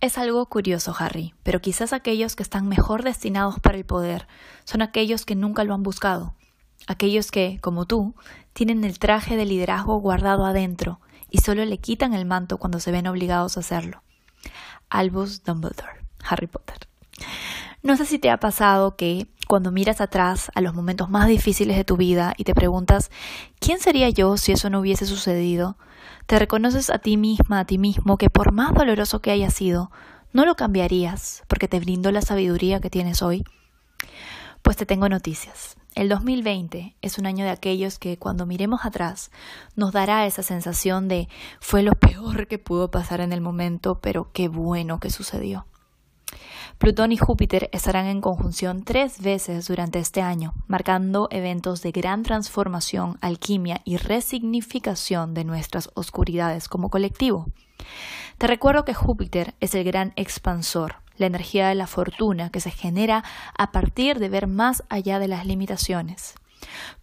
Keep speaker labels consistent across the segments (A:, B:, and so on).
A: Es algo curioso, Harry, pero quizás aquellos que están mejor destinados para el poder son aquellos que nunca lo han buscado, aquellos que, como tú, tienen el traje de liderazgo guardado adentro y solo le quitan el manto cuando se ven obligados a hacerlo. Albus Dumbledore, Harry Potter. No sé si te ha pasado que cuando miras atrás a los momentos más difíciles de tu vida y te preguntas ¿quién sería yo si eso no hubiese sucedido? Te reconoces a ti misma, a ti mismo, que por más doloroso que haya sido, no lo cambiarías porque te brindó la sabiduría que tienes hoy. Pues te tengo noticias. El 2020 es un año de aquellos que cuando miremos atrás nos dará esa sensación de fue lo peor que pudo pasar en el momento, pero qué bueno que sucedió. Plutón y Júpiter estarán en conjunción tres veces durante este año, marcando eventos de gran transformación, alquimia y resignificación de nuestras oscuridades como colectivo. Te recuerdo que Júpiter es el gran expansor, la energía de la fortuna que se genera a partir de ver más allá de las limitaciones.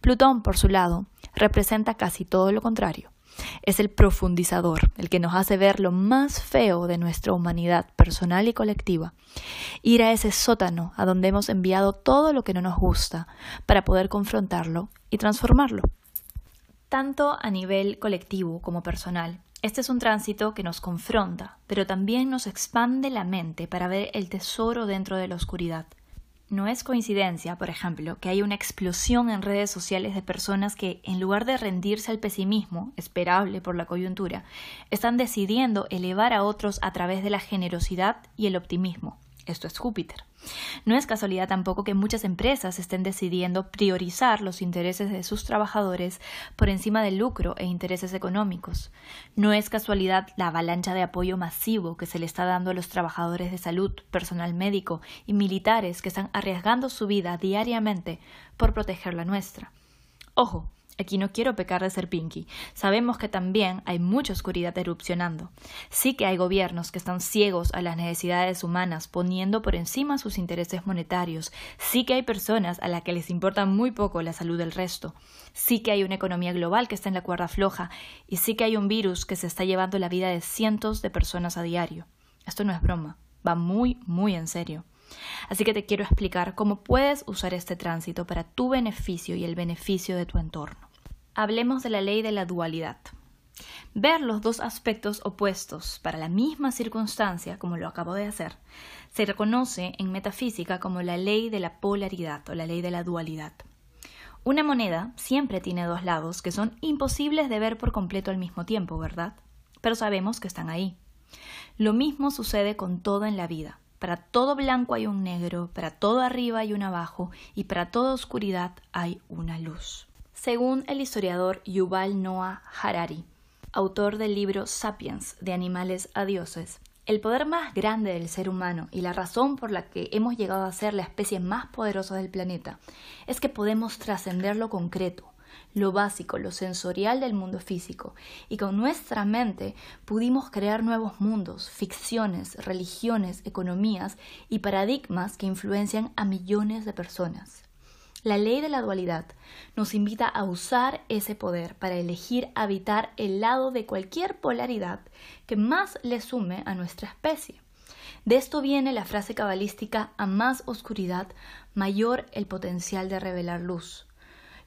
A: Plutón, por su lado, representa casi todo lo contrario es el profundizador, el que nos hace ver lo más feo de nuestra humanidad personal y colectiva. Ir a ese sótano a donde hemos enviado todo lo que no nos gusta para poder confrontarlo y transformarlo. Tanto a nivel colectivo como personal, este es un tránsito que nos confronta, pero también nos expande la mente para ver el tesoro dentro de la oscuridad. No es coincidencia, por ejemplo, que hay una explosión en redes sociales de personas que, en lugar de rendirse al pesimismo, esperable por la coyuntura, están decidiendo elevar a otros a través de la generosidad y el optimismo. Esto es Júpiter. No es casualidad tampoco que muchas empresas estén decidiendo priorizar los intereses de sus trabajadores por encima del lucro e intereses económicos. No es casualidad la avalancha de apoyo masivo que se le está dando a los trabajadores de salud, personal médico y militares que están arriesgando su vida diariamente por proteger la nuestra. Ojo, Aquí no quiero pecar de ser pinky. Sabemos que también hay mucha oscuridad erupcionando. Sí que hay gobiernos que están ciegos a las necesidades humanas, poniendo por encima sus intereses monetarios. Sí que hay personas a las que les importa muy poco la salud del resto. Sí que hay una economía global que está en la cuerda floja. Y sí que hay un virus que se está llevando la vida de cientos de personas a diario. Esto no es broma. Va muy, muy en serio. Así que te quiero explicar cómo puedes usar este tránsito para tu beneficio y el beneficio de tu entorno. Hablemos de la ley de la dualidad. Ver los dos aspectos opuestos para la misma circunstancia, como lo acabo de hacer, se reconoce en metafísica como la ley de la polaridad o la ley de la dualidad. Una moneda siempre tiene dos lados que son imposibles de ver por completo al mismo tiempo, ¿verdad? Pero sabemos que están ahí. Lo mismo sucede con todo en la vida. Para todo blanco hay un negro, para todo arriba hay un abajo y para toda oscuridad hay una luz. Según el historiador Yuval Noah Harari, autor del libro Sapiens, de animales a dioses, el poder más grande del ser humano y la razón por la que hemos llegado a ser la especie más poderosa del planeta es que podemos trascender lo concreto, lo básico, lo sensorial del mundo físico, y con nuestra mente pudimos crear nuevos mundos, ficciones, religiones, economías y paradigmas que influencian a millones de personas. La ley de la dualidad nos invita a usar ese poder para elegir habitar el lado de cualquier polaridad que más le sume a nuestra especie. De esto viene la frase cabalística a más oscuridad, mayor el potencial de revelar luz.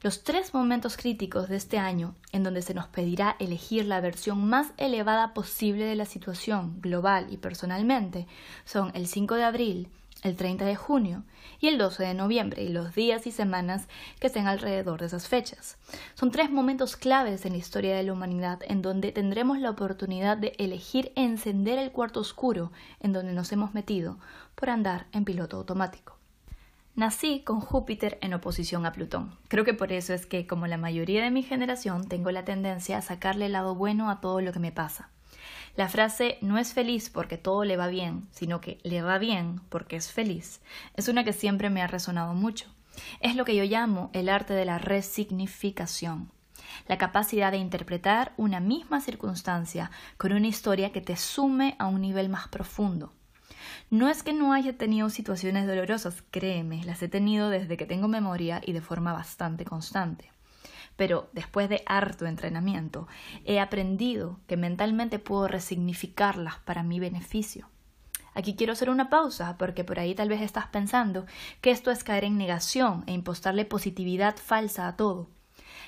A: Los tres momentos críticos de este año, en donde se nos pedirá elegir la versión más elevada posible de la situación, global y personalmente, son el 5 de abril, el 30 de junio y el 12 de noviembre y los días y semanas que estén alrededor de esas fechas. Son tres momentos claves en la historia de la humanidad en donde tendremos la oportunidad de elegir encender el cuarto oscuro en donde nos hemos metido por andar en piloto automático. Nací con Júpiter en oposición a Plutón. Creo que por eso es que, como la mayoría de mi generación, tengo la tendencia a sacarle el lado bueno a todo lo que me pasa. La frase no es feliz porque todo le va bien, sino que le va bien porque es feliz, es una que siempre me ha resonado mucho. Es lo que yo llamo el arte de la resignificación, la capacidad de interpretar una misma circunstancia con una historia que te sume a un nivel más profundo. No es que no haya tenido situaciones dolorosas, créeme, las he tenido desde que tengo memoria y de forma bastante constante pero después de harto entrenamiento, he aprendido que mentalmente puedo resignificarlas para mi beneficio. Aquí quiero hacer una pausa porque por ahí tal vez estás pensando que esto es caer en negación e impostarle positividad falsa a todo.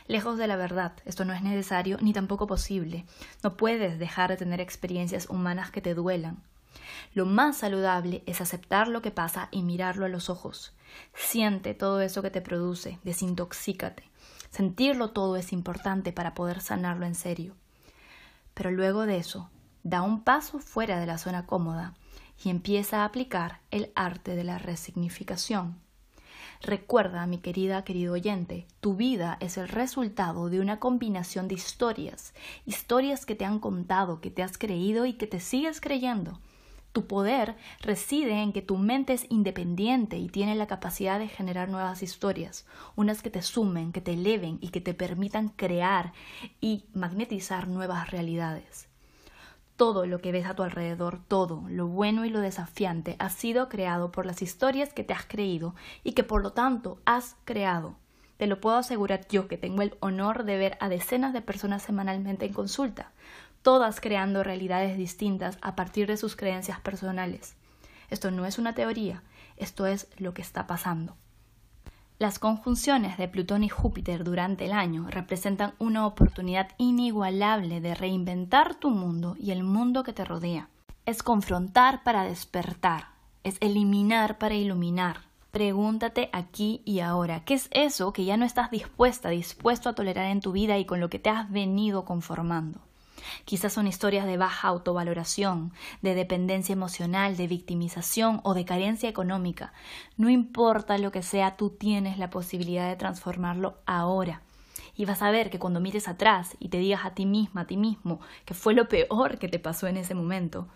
A: Lejos de la verdad, esto no es necesario ni tampoco posible. No puedes dejar de tener experiencias humanas que te duelan. Lo más saludable es aceptar lo que pasa y mirarlo a los ojos. Siente todo eso que te produce, desintoxícate. Sentirlo todo es importante para poder sanarlo en serio. Pero luego de eso, da un paso fuera de la zona cómoda y empieza a aplicar el arte de la resignificación. Recuerda, mi querida, querido oyente, tu vida es el resultado de una combinación de historias, historias que te han contado, que te has creído y que te sigues creyendo. Tu poder reside en que tu mente es independiente y tiene la capacidad de generar nuevas historias, unas que te sumen, que te eleven y que te permitan crear y magnetizar nuevas realidades. Todo lo que ves a tu alrededor, todo, lo bueno y lo desafiante, ha sido creado por las historias que te has creído y que por lo tanto has creado. Te lo puedo asegurar yo que tengo el honor de ver a decenas de personas semanalmente en consulta, todas creando realidades distintas a partir de sus creencias personales. Esto no es una teoría, esto es lo que está pasando. Las conjunciones de Plutón y Júpiter durante el año representan una oportunidad inigualable de reinventar tu mundo y el mundo que te rodea. Es confrontar para despertar, es eliminar para iluminar. Pregúntate aquí y ahora, ¿qué es eso que ya no estás dispuesta, dispuesto a tolerar en tu vida y con lo que te has venido conformando? Quizás son historias de baja autovaloración, de dependencia emocional, de victimización o de carencia económica. No importa lo que sea, tú tienes la posibilidad de transformarlo ahora. Y vas a ver que cuando mires atrás y te digas a ti misma, a ti mismo, que fue lo peor que te pasó en ese momento,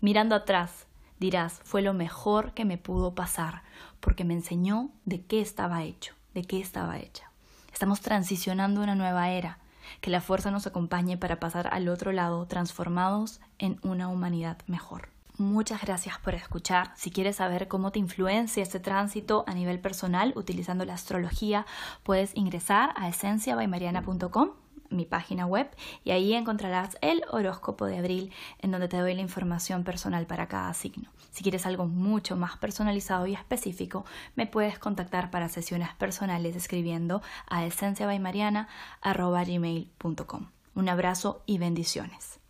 A: mirando atrás, dirás, fue lo mejor que me pudo pasar, porque me enseñó de qué estaba hecho, de qué estaba hecha. Estamos transicionando una nueva era que la fuerza nos acompañe para pasar al otro lado transformados en una humanidad mejor. Muchas gracias por escuchar. Si quieres saber cómo te influencia este tránsito a nivel personal utilizando la astrología, puedes ingresar a esenciabaymariana.com mi página web y ahí encontrarás el horóscopo de abril en donde te doy la información personal para cada signo. Si quieres algo mucho más personalizado y específico, me puedes contactar para sesiones personales escribiendo a esenciabaymariana.com. Un abrazo y bendiciones.